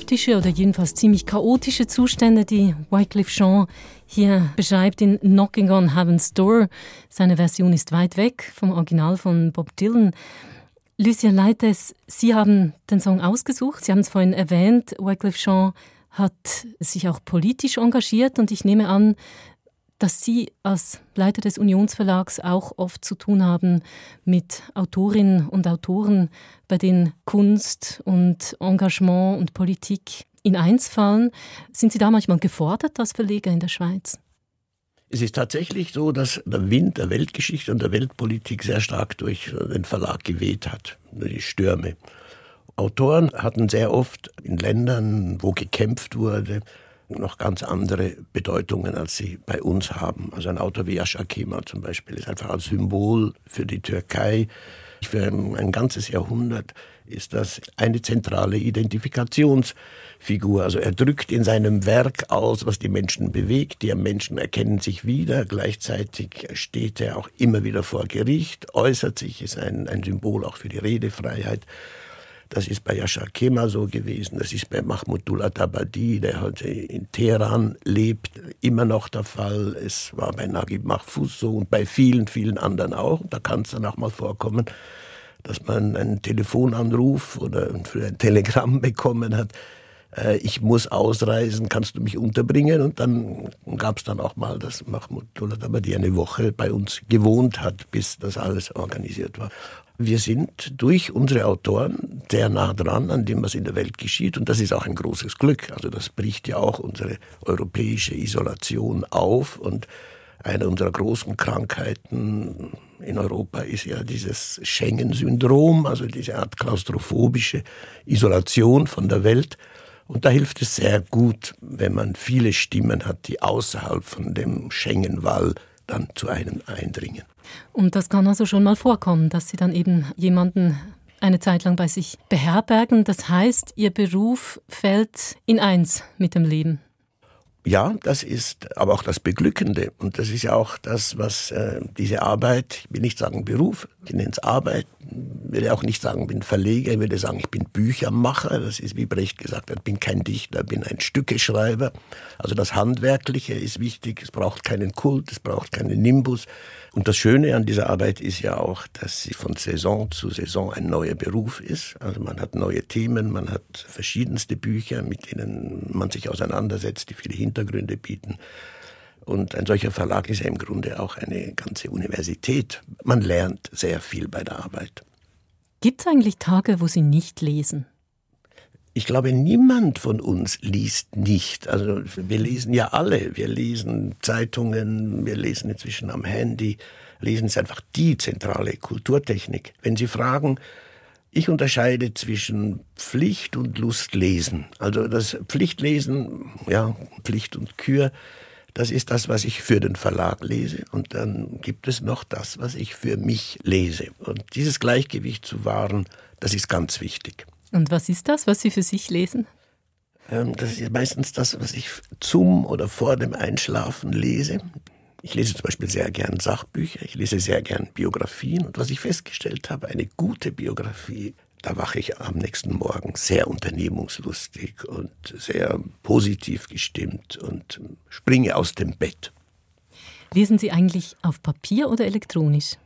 Apokalyptische oder jedenfalls ziemlich chaotische Zustände, die Wycliffe Jean hier beschreibt in Knocking on Heaven's Door. Seine Version ist weit weg vom Original von Bob Dylan. Lucia Leites, Sie haben den Song ausgesucht, Sie haben es vorhin erwähnt, Wycliffe Jean hat sich auch politisch engagiert und ich nehme an, dass Sie als Leiter des Unionsverlags auch oft zu tun haben mit Autorinnen und Autoren, bei denen Kunst und Engagement und Politik in eins fallen. Sind Sie da manchmal gefordert als Verleger in der Schweiz? Es ist tatsächlich so, dass der Wind der Weltgeschichte und der Weltpolitik sehr stark durch den Verlag geweht hat, die Stürme. Autoren hatten sehr oft in Ländern, wo gekämpft wurde, noch ganz andere Bedeutungen, als sie bei uns haben. Also ein Autor wie Yasha Kemal zum Beispiel ist einfach als Symbol für die Türkei. Für ein, ein ganzes Jahrhundert ist das eine zentrale Identifikationsfigur. Also er drückt in seinem Werk aus, was die Menschen bewegt. Die Menschen erkennen sich wieder. Gleichzeitig steht er auch immer wieder vor Gericht, äußert sich, ist ein, ein Symbol auch für die Redefreiheit. Das ist bei Yasha Kemal so gewesen. Das ist bei Mahmoudullah Tabadi, der heute in Teheran lebt, immer noch der Fall. Es war bei Naguib Mahfouz so und bei vielen, vielen anderen auch. Da kann es dann auch mal vorkommen, dass man einen Telefonanruf oder ein Telegramm bekommen hat. äh, Ich muss ausreisen, kannst du mich unterbringen? Und dann gab es dann auch mal, dass Mahmoudullah Tabadi eine Woche bei uns gewohnt hat, bis das alles organisiert war. Wir sind durch unsere Autoren sehr nah dran an dem, was in der Welt geschieht. Und das ist auch ein großes Glück. Also das bricht ja auch unsere europäische Isolation auf. Und eine unserer großen Krankheiten in Europa ist ja dieses Schengen-Syndrom, also diese Art klaustrophobische Isolation von der Welt. Und da hilft es sehr gut, wenn man viele Stimmen hat, die außerhalb von dem Schengen-Wall dann zu einem eindringen. Und das kann also schon mal vorkommen, dass Sie dann eben jemanden eine Zeit lang bei sich beherbergen. Das heißt, Ihr Beruf fällt in eins mit dem Leben. Ja, das ist aber auch das Beglückende. Und das ist ja auch das, was äh, diese Arbeit, ich will nicht sagen Beruf, ich nenne es Arbeit, will auch nicht sagen, ich bin Verleger, ich würde sagen, ich bin Büchermacher. Das ist, wie Brecht gesagt hat, bin kein Dichter, ich bin ein Stückeschreiber. Also das Handwerkliche ist wichtig, es braucht keinen Kult, es braucht keinen Nimbus. Und das Schöne an dieser Arbeit ist ja auch, dass sie von Saison zu Saison ein neuer Beruf ist. Also man hat neue Themen, man hat verschiedenste Bücher, mit denen man sich auseinandersetzt, die viele Hintergründe bieten. Und ein solcher Verlag ist ja im Grunde auch eine ganze Universität. Man lernt sehr viel bei der Arbeit. Gibt es eigentlich Tage, wo Sie nicht lesen? Ich glaube, niemand von uns liest nicht. Also wir lesen ja alle. Wir lesen Zeitungen, wir lesen inzwischen am Handy. Lesen ist einfach die zentrale Kulturtechnik. Wenn Sie fragen, Ich unterscheide zwischen Pflicht und Lustlesen. Also das Pflichtlesen, ja, Pflicht und Kür, das ist das, was ich für den Verlag lese. Und dann gibt es noch das, was ich für mich lese. Und dieses Gleichgewicht zu wahren, das ist ganz wichtig. Und was ist das, was Sie für sich lesen? Ähm, Das ist meistens das, was ich zum oder vor dem Einschlafen lese. Ich lese zum Beispiel sehr gern Sachbücher, ich lese sehr gern Biografien. Und was ich festgestellt habe, eine gute Biografie, da wache ich am nächsten Morgen sehr unternehmungslustig und sehr positiv gestimmt und springe aus dem Bett. Lesen Sie eigentlich auf Papier oder elektronisch?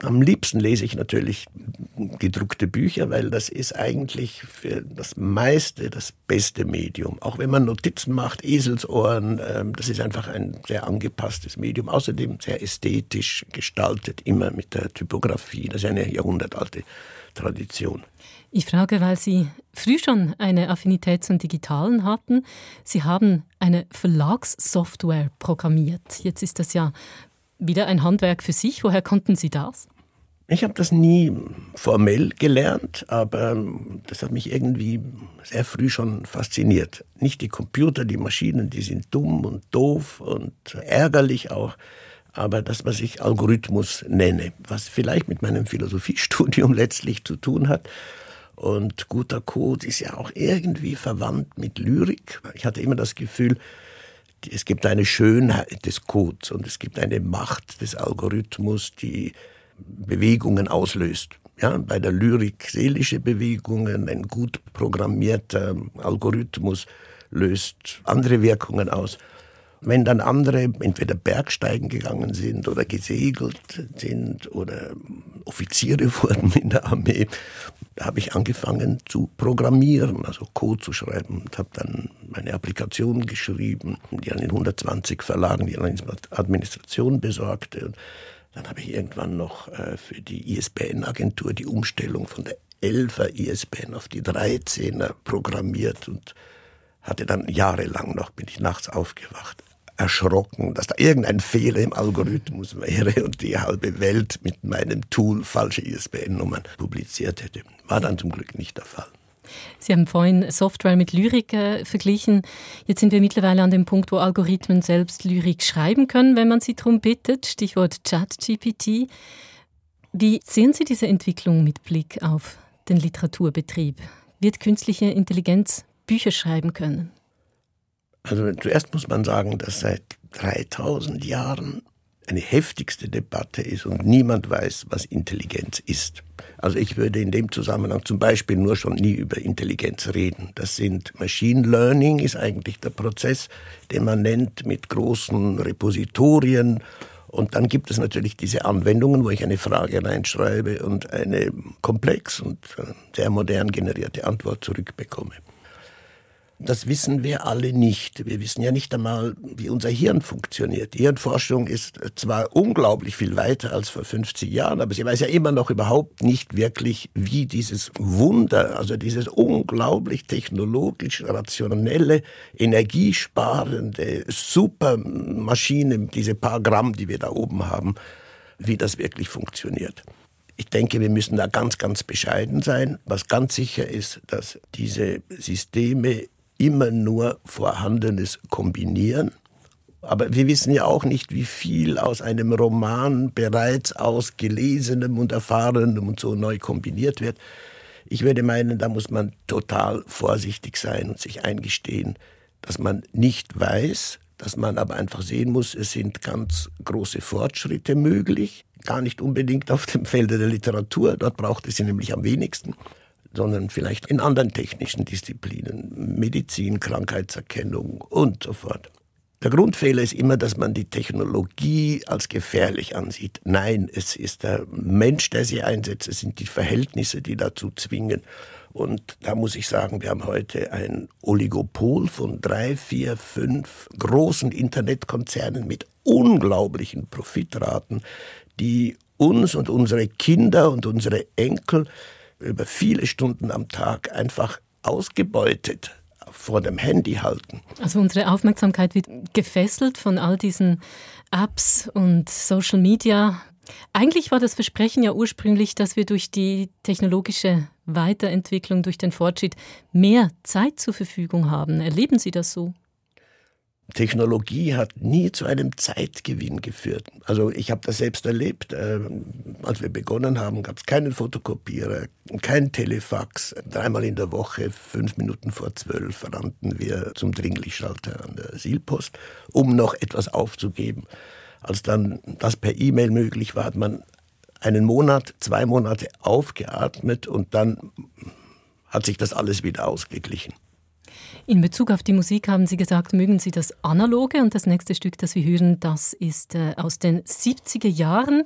Am liebsten lese ich natürlich gedruckte Bücher, weil das ist eigentlich für das meiste das beste Medium. Auch wenn man Notizen macht, Eselsohren, ähm, das ist einfach ein sehr angepasstes Medium. Außerdem sehr ästhetisch gestaltet, immer mit der Typografie. Das ist eine jahrhundertalte Tradition. Ich frage, weil Sie früh schon eine Affinität zum Digitalen hatten. Sie haben eine Verlagssoftware programmiert. Jetzt ist das ja wieder ein Handwerk für sich. Woher konnten Sie das? Ich habe das nie formell gelernt, aber das hat mich irgendwie sehr früh schon fasziniert. Nicht die Computer, die Maschinen, die sind dumm und doof und ärgerlich auch, aber das, was ich Algorithmus nenne, was vielleicht mit meinem Philosophiestudium letztlich zu tun hat. Und guter Code ist ja auch irgendwie verwandt mit Lyrik. Ich hatte immer das Gefühl, es gibt eine Schönheit des Codes und es gibt eine Macht des Algorithmus, die Bewegungen auslöst. Ja, bei der Lyrik seelische Bewegungen, ein gut programmierter Algorithmus löst andere Wirkungen aus. Wenn dann andere entweder Bergsteigen gegangen sind oder gesegelt sind oder Offiziere wurden in der Armee, habe ich angefangen zu programmieren, also Code zu schreiben und habe dann meine Applikation geschrieben, die an den 120 Verlagen die Administration besorgte. Und dann habe ich irgendwann noch äh, für die ISBN-Agentur die Umstellung von der 11er ISBN auf die 13er programmiert und hatte dann jahrelang noch, bin ich nachts aufgewacht, erschrocken, dass da irgendein Fehler im Algorithmus wäre und die halbe Welt mit meinem Tool falsche ISBN-Nummern publiziert hätte. War dann zum Glück nicht der Fall. Sie haben vorhin Software mit Lyrik äh, verglichen. Jetzt sind wir mittlerweile an dem Punkt, wo Algorithmen selbst Lyrik schreiben können, wenn man sie darum bittet. Stichwort ChatGPT. Wie sehen Sie diese Entwicklung mit Blick auf den Literaturbetrieb? Wird künstliche Intelligenz Bücher schreiben können? Also zuerst muss man sagen, dass seit 3000 Jahren eine heftigste Debatte ist und niemand weiß, was Intelligenz ist. Also ich würde in dem Zusammenhang zum Beispiel nur schon nie über Intelligenz reden. Das sind Machine Learning ist eigentlich der Prozess, den man nennt mit großen Repositorien. Und dann gibt es natürlich diese Anwendungen, wo ich eine Frage reinschreibe und eine komplex und äh, sehr modern generierte Antwort zurückbekomme. Das wissen wir alle nicht. Wir wissen ja nicht einmal, wie unser Hirn funktioniert. Die Hirnforschung ist zwar unglaublich viel weiter als vor 50 Jahren, aber sie weiß ja immer noch überhaupt nicht wirklich, wie dieses Wunder, also dieses unglaublich technologisch rationelle, energiesparende Supermaschine, diese paar Gramm, die wir da oben haben, wie das wirklich funktioniert. Ich denke, wir müssen da ganz, ganz bescheiden sein. Was ganz sicher ist, dass diese Systeme immer nur Vorhandenes kombinieren. Aber wir wissen ja auch nicht, wie viel aus einem Roman bereits aus Gelesenem und Erfahrenem und so neu kombiniert wird. Ich würde meinen, da muss man total vorsichtig sein und sich eingestehen, dass man nicht weiß, dass man aber einfach sehen muss, es sind ganz große Fortschritte möglich, gar nicht unbedingt auf dem Felde der Literatur, dort braucht es sie nämlich am wenigsten, sondern vielleicht in anderen technischen Disziplinen, Medizin, Krankheitserkennung und so fort. Der Grundfehler ist immer, dass man die Technologie als gefährlich ansieht. Nein, es ist der Mensch, der sie einsetzt, es sind die Verhältnisse, die dazu zwingen. Und da muss ich sagen, wir haben heute ein Oligopol von drei, vier, fünf großen Internetkonzernen mit unglaublichen Profitraten, die uns und unsere Kinder und unsere Enkel über viele Stunden am Tag einfach ausgebeutet vor dem Handy halten. Also unsere Aufmerksamkeit wird gefesselt von all diesen Apps und Social Media Eigentlich war das Versprechen ja ursprünglich, dass wir durch die technologische Weiterentwicklung, durch den Fortschritt mehr Zeit zur Verfügung haben. Erleben Sie das so? Technologie hat nie zu einem Zeitgewinn geführt. Also ich habe das selbst erlebt. Äh, als wir begonnen haben, gab es keinen Fotokopierer, kein Telefax. Dreimal in der Woche, fünf Minuten vor zwölf, rannten wir zum Dringlichschalter an der Silpost, um noch etwas aufzugeben. Als dann das per E-Mail möglich war, hat man einen Monat, zwei Monate aufgeatmet und dann hat sich das alles wieder ausgeglichen. In Bezug auf die Musik haben Sie gesagt, mögen Sie das Analoge und das nächste Stück, das wir hören, das ist äh, aus den 70er Jahren.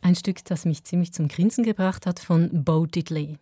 Ein Stück, das mich ziemlich zum Grinsen gebracht hat von Bo Diddley.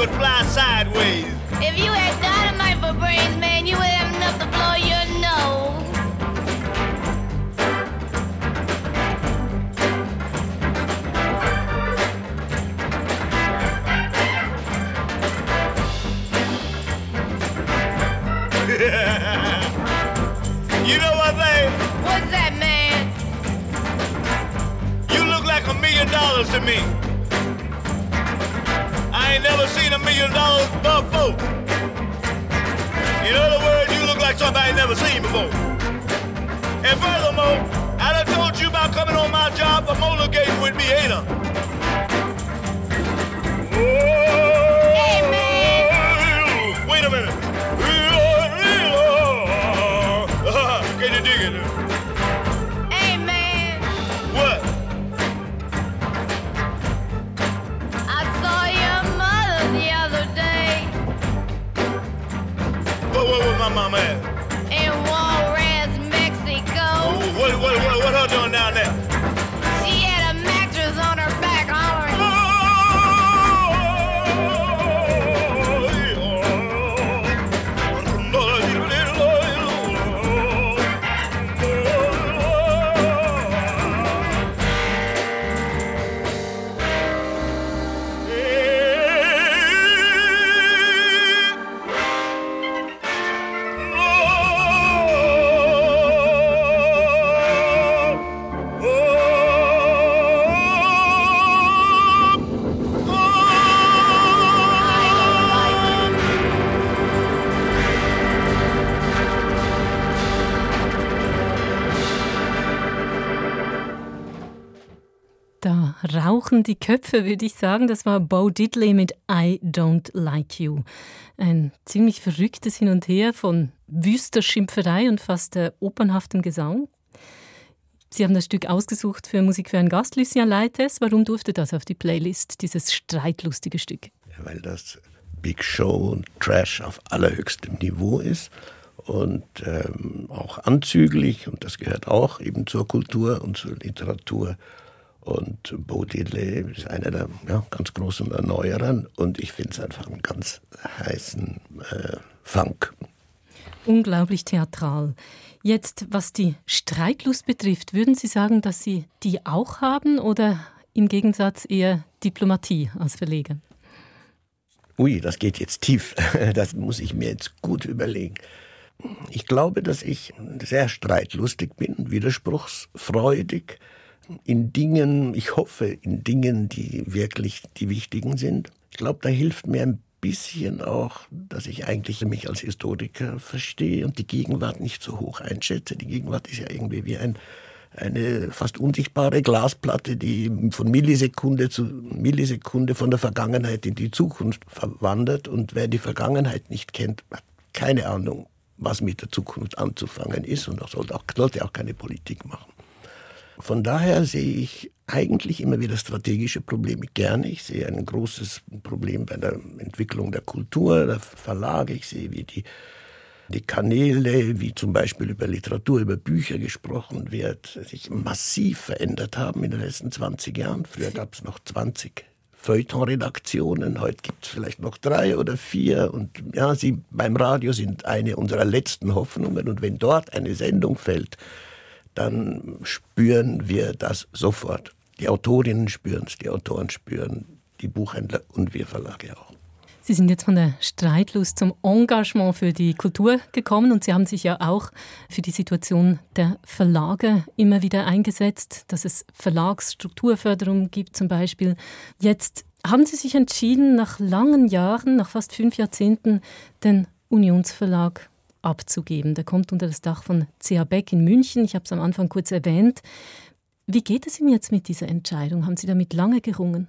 Would fly sideways. If you had dynamite for brains, man, you would have enough to blow your nose. You know what, babe? What's that, man? You look like a million dollars to me. I ain't never seen million dollars. In other words, you look like ain't never seen before. And furthermore, I done told you about coming on my job for motor gating with me, ain't I? Hey, rauchen die Köpfe, würde ich sagen. Das war Bo Diddley mit I Don't Like You. Ein ziemlich verrücktes Hin und Her von wüster Schimpferei und fast äh, opernhaftem Gesang. Sie haben das Stück ausgesucht für Musik für einen Gast, Lucien Leites. Warum durfte das auf die Playlist, dieses streitlustige Stück? weil das Big Show und Trash auf allerhöchstem Niveau ist und ähm, auch anzüglich und das gehört auch eben zur Kultur und zur Literatur. Und Diddley ist einer der ja, ganz großen Erneuerern und ich finde es einfach einen ganz heißen äh, Funk. Unglaublich theatral. Jetzt, was die Streitlust betrifft, würden Sie sagen, dass Sie die auch haben oder im Gegensatz eher Diplomatie als Verleger? Ui, das geht jetzt tief. Das muss ich mir jetzt gut überlegen. Ich glaube, dass ich sehr streitlustig bin, widerspruchsfreudig. In Dingen, ich hoffe, in Dingen, die wirklich die wichtigen sind. Ich glaube, da hilft mir ein bisschen auch, dass ich eigentlich mich als Historiker verstehe und die Gegenwart nicht so hoch einschätze. Die Gegenwart ist ja irgendwie wie ein, eine fast unsichtbare Glasplatte, die von Millisekunde zu Millisekunde von der Vergangenheit in die Zukunft verwandert. Und wer die Vergangenheit nicht kennt, hat keine Ahnung, was mit der Zukunft anzufangen ist und auch sollte, auch, sollte auch keine Politik machen. Von daher sehe ich eigentlich immer wieder strategische Probleme gerne. Ich sehe ein großes Problem bei der Entwicklung der Kultur, der Verlage. Ich sehe, wie die, die Kanäle, wie zum Beispiel über Literatur, über Bücher gesprochen wird, sich massiv verändert haben in den letzten 20 Jahren. Früher gab es noch 20 Feuilleton-Redaktionen, heute gibt es vielleicht noch drei oder vier. Und ja, sie beim Radio sind eine unserer letzten Hoffnungen. Und wenn dort eine Sendung fällt, dann spüren wir das sofort. Die Autorinnen spüren es, die Autoren spüren, die Buchhändler und wir Verlage auch. Sie sind jetzt von der Streitlust zum Engagement für die Kultur gekommen und Sie haben sich ja auch für die Situation der Verlage immer wieder eingesetzt, dass es Verlagsstrukturförderung gibt zum Beispiel. Jetzt haben Sie sich entschieden, nach langen Jahren, nach fast fünf Jahrzehnten, den Unionsverlag abzugeben. Der kommt unter das Dach von CH Beck in München. Ich habe es am Anfang kurz erwähnt. Wie geht es Ihnen jetzt mit dieser Entscheidung? Haben Sie damit lange gerungen?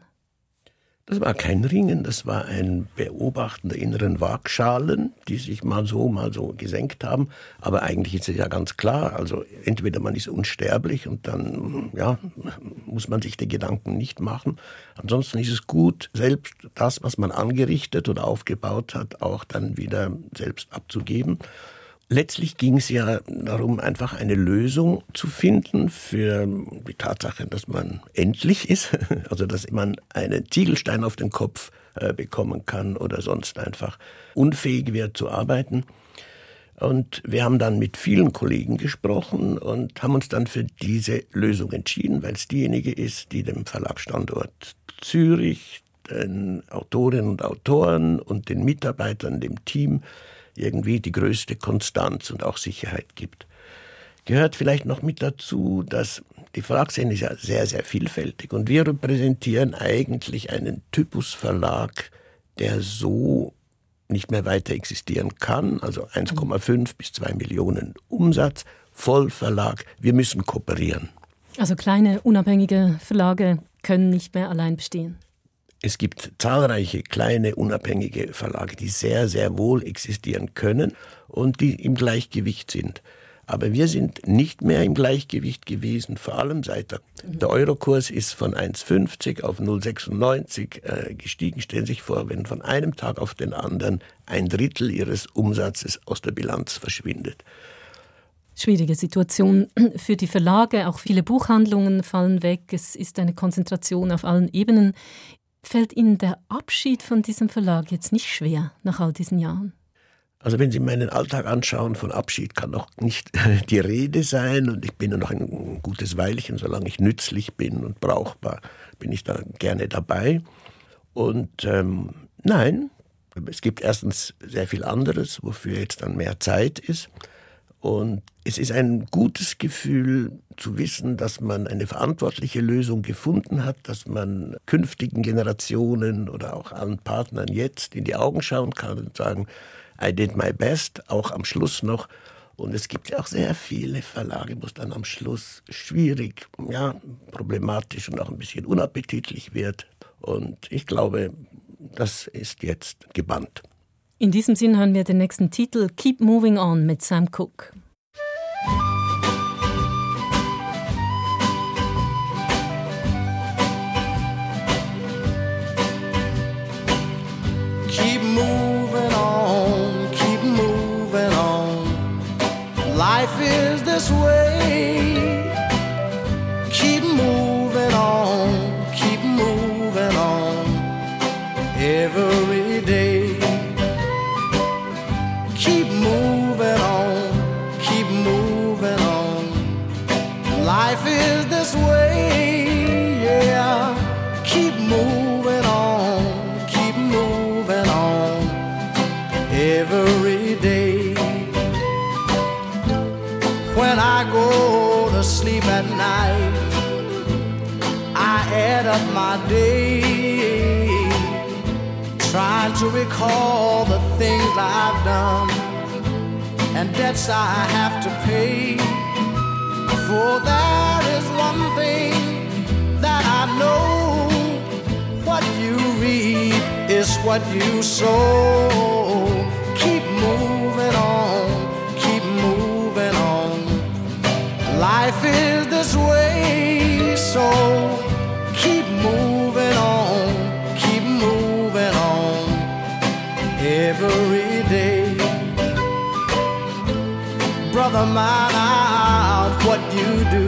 Das war kein Ringen, das war ein Beobachten der inneren Waagschalen, die sich mal so, mal so gesenkt haben. Aber eigentlich ist es ja ganz klar, also entweder man ist unsterblich und dann ja, muss man sich die Gedanken nicht machen. Ansonsten ist es gut, selbst das, was man angerichtet oder aufgebaut hat, auch dann wieder selbst abzugeben. Letztlich ging es ja darum, einfach eine Lösung zu finden für die Tatsache, dass man endlich ist, also dass man einen Ziegelstein auf den Kopf äh, bekommen kann oder sonst einfach unfähig wird zu arbeiten. Und wir haben dann mit vielen Kollegen gesprochen und haben uns dann für diese Lösung entschieden, weil es diejenige ist, die dem Verlagsstandort Zürich, den Autorinnen und Autoren und den Mitarbeitern, dem Team, irgendwie die größte Konstanz und auch Sicherheit gibt. Gehört vielleicht noch mit dazu, dass die Verlagsszene ist ja sehr, sehr vielfältig und wir repräsentieren eigentlich einen Typusverlag, der so nicht mehr weiter existieren kann, also 1,5 bis 2 Millionen Umsatz, Vollverlag, wir müssen kooperieren. Also kleine unabhängige Verlage können nicht mehr allein bestehen. Es gibt zahlreiche kleine unabhängige Verlage, die sehr, sehr wohl existieren können und die im Gleichgewicht sind. Aber wir sind nicht mehr im Gleichgewicht gewesen, vor allem seit der, der Eurokurs ist von 1,50 auf 0,96 äh, gestiegen. Stellen Sie sich vor, wenn von einem Tag auf den anderen ein Drittel Ihres Umsatzes aus der Bilanz verschwindet. Schwierige Situation für die Verlage, auch viele Buchhandlungen fallen weg. Es ist eine Konzentration auf allen Ebenen. Fällt Ihnen der Abschied von diesem Verlag jetzt nicht schwer nach all diesen Jahren? Also wenn Sie meinen Alltag anschauen, von Abschied kann noch nicht die Rede sein und ich bin ja noch ein gutes Weilchen, solange ich nützlich bin und brauchbar, bin ich da gerne dabei. Und ähm, nein, es gibt erstens sehr viel anderes, wofür jetzt dann mehr Zeit ist. Und es ist ein gutes Gefühl zu wissen, dass man eine verantwortliche Lösung gefunden hat, dass man künftigen Generationen oder auch allen Partnern jetzt in die Augen schauen kann und sagen, I did my best, auch am Schluss noch. Und es gibt ja auch sehr viele Verlage, wo es dann am Schluss schwierig, ja, problematisch und auch ein bisschen unappetitlich wird. Und ich glaube, das ist jetzt gebannt. In diesem Sinn hören wir den nächsten Titel Keep Moving On mit Sam Cooke. Keep moving on, keep moving on. Life is this way. To recall the things I've done and debts I have to pay. For there is one thing that I know what you reap is what you sow. Keep moving on, keep moving on. Life is this way, so keep moving Brother, mind out what you do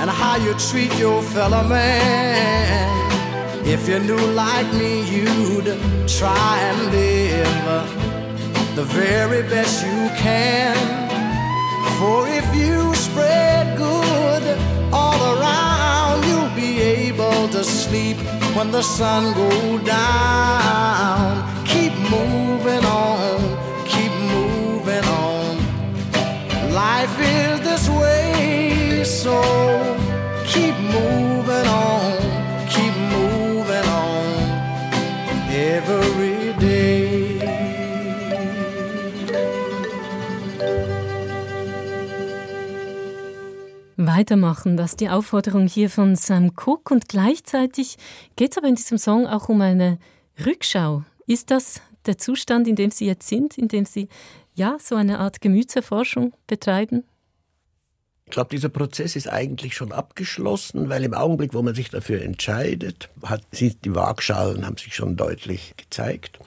and how you treat your fellow man. If you knew like me, you'd try and live the very best you can. For if you spread good all around, you'll be able to sleep when the sun goes down. Keep moving on, Life is this way, so keep moving on, keep moving on every day. Weitermachen, das ist die Aufforderung hier von Sam Cooke und gleichzeitig geht es aber in diesem Song auch um eine Rückschau. Ist das der Zustand, in dem Sie jetzt sind, in dem Sie ja so eine Art Gemütserforschung betreiben? Ich glaube, dieser Prozess ist eigentlich schon abgeschlossen, weil im Augenblick, wo man sich dafür entscheidet, hat, sind die Waagschalen haben sich schon deutlich gezeigt.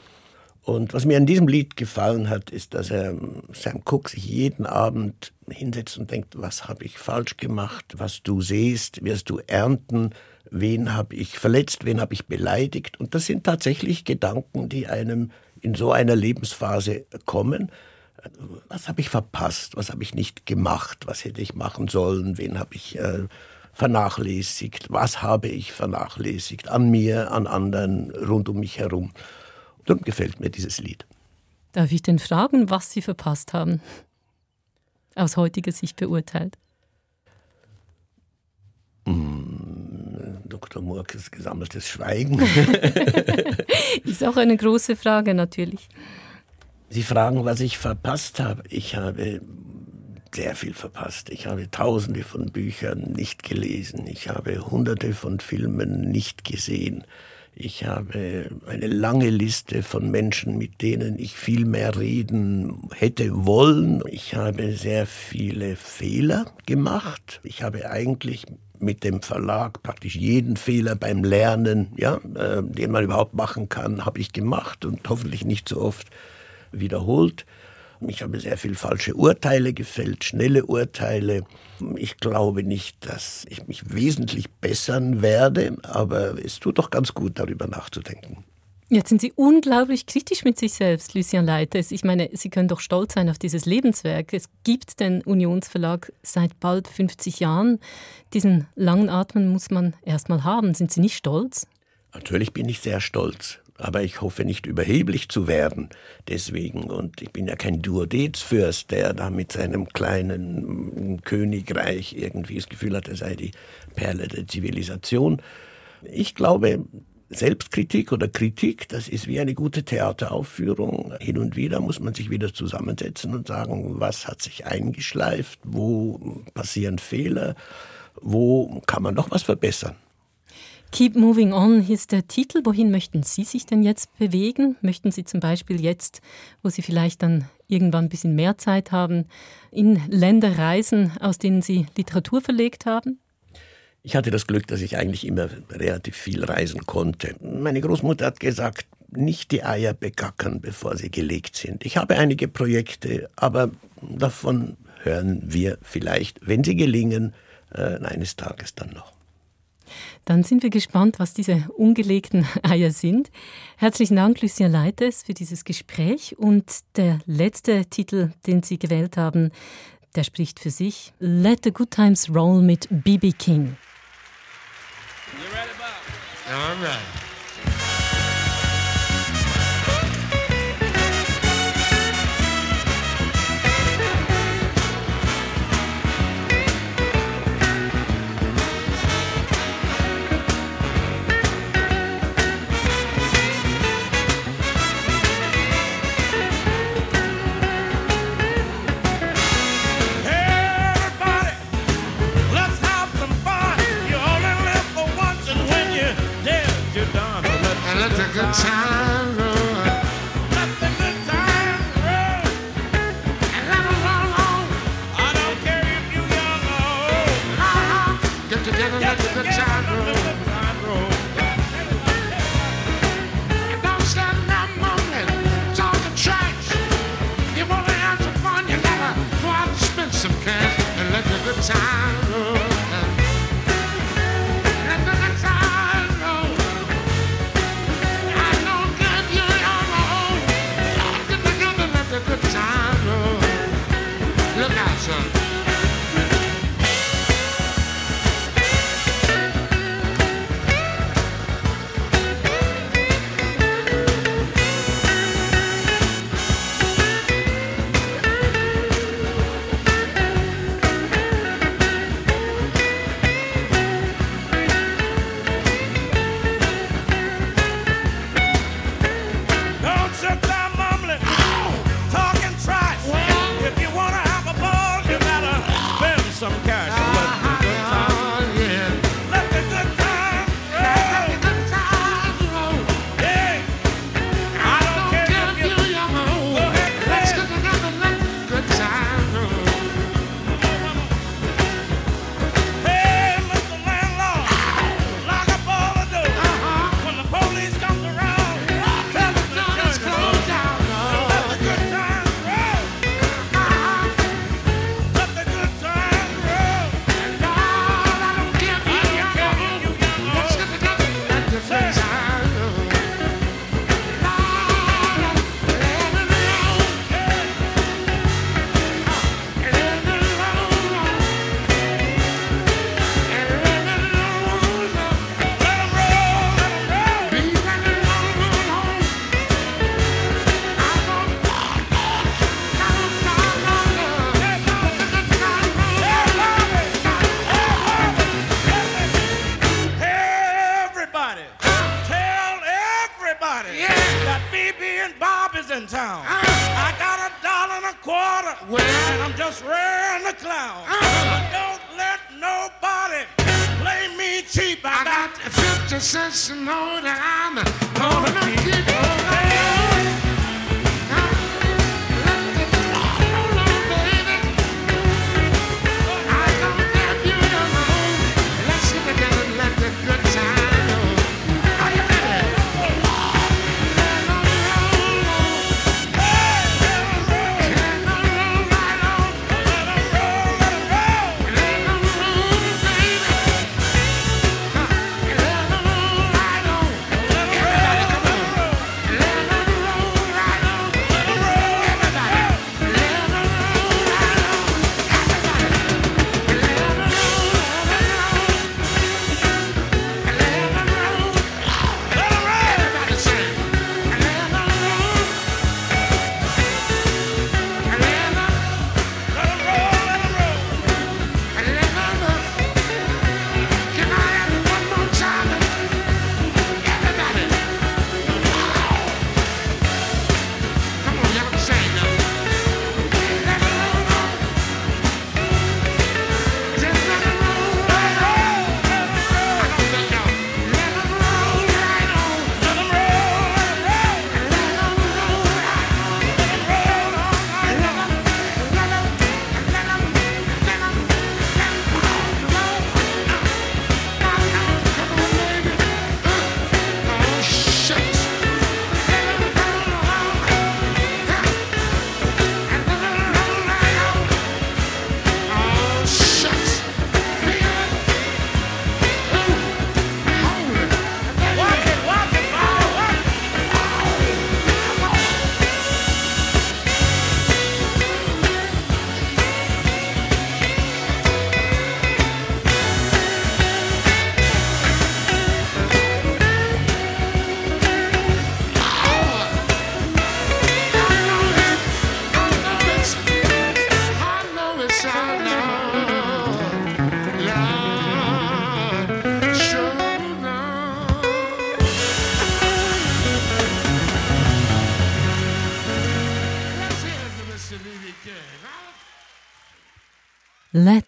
Und was mir an diesem Lied gefallen hat, ist, dass er Sam Cooke sich jeden Abend hinsetzt und denkt, was habe ich falsch gemacht, was du siehst, wirst du ernten, wen habe ich verletzt, wen habe ich beleidigt. Und das sind tatsächlich Gedanken, die einem in so einer Lebensphase kommen. Was habe ich verpasst, was habe ich nicht gemacht, was hätte ich machen sollen, wen habe ich äh, vernachlässigt, was habe ich vernachlässigt an mir, an anderen, rund um mich herum. Darum gefällt mir dieses Lied. Darf ich denn fragen, was Sie verpasst haben? Aus heutiger Sicht beurteilt. Dr. Murkes gesammeltes Schweigen. Ist auch eine große Frage natürlich. Sie fragen, was ich verpasst habe. Ich habe sehr viel verpasst. Ich habe tausende von Büchern nicht gelesen. Ich habe hunderte von Filmen nicht gesehen. Ich habe eine lange Liste von Menschen, mit denen ich viel mehr reden hätte wollen. Ich habe sehr viele Fehler gemacht. Ich habe eigentlich mit dem Verlag praktisch jeden Fehler beim Lernen, ja, äh, den man überhaupt machen kann, habe ich gemacht und hoffentlich nicht so oft wiederholt. Ich habe sehr viel falsche Urteile gefällt, schnelle Urteile. Ich glaube nicht, dass ich mich wesentlich bessern werde, aber es tut doch ganz gut, darüber nachzudenken. Jetzt sind Sie unglaublich kritisch mit sich selbst, Lucien Leites. Ich meine, Sie können doch stolz sein auf dieses Lebenswerk. Es gibt den Unionsverlag seit bald 50 Jahren. Diesen langen Atmen muss man erst mal haben. Sind Sie nicht stolz? Natürlich bin ich sehr stolz, aber ich hoffe nicht überheblich zu werden deswegen. Und ich bin ja kein Duodezfürst, der da mit seinem kleinen Königreich irgendwie das Gefühl hat, er sei die Perle der Zivilisation. Ich glaube, Selbstkritik oder Kritik, das ist wie eine gute Theateraufführung. Hin und wieder muss man sich wieder zusammensetzen und sagen, was hat sich eingeschleift, wo passieren Fehler, wo kann man noch was verbessern. Keep Moving On ist der Titel. Wohin möchten Sie sich denn jetzt bewegen? Möchten Sie zum Beispiel jetzt, wo Sie vielleicht dann irgendwann ein bisschen mehr Zeit haben, in Länder reisen, aus denen Sie Literatur verlegt haben? Ich hatte das Glück, dass ich eigentlich immer relativ viel reisen konnte. Meine Großmutter hat gesagt, nicht die Eier begackern, bevor sie gelegt sind. Ich habe einige Projekte, aber davon hören wir vielleicht, wenn sie gelingen, äh, eines Tages dann noch. Dann sind wir gespannt, was diese ungelegten Eier sind. Herzlichen Dank, Lucien Leites, für dieses Gespräch. Und der letzte Titel, den Sie gewählt haben, der spricht für sich. Let the Good Times Roll mit B.B. King. All right.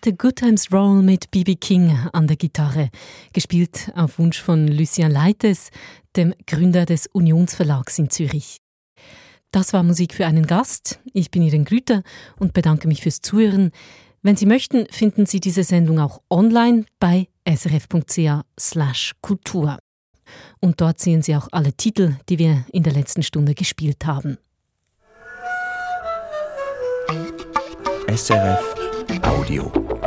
The Good Times Roll mit B.B. King an der Gitarre, gespielt auf Wunsch von Lucien Leites, dem Gründer des Unionsverlags in Zürich. Das war Musik für einen Gast. Ich bin Ihren Grüter und bedanke mich fürs Zuhören. Wenn Sie möchten, finden Sie diese Sendung auch online bei srf.ch/kultur. Und dort sehen Sie auch alle Titel, die wir in der letzten Stunde gespielt haben. SRF Audio.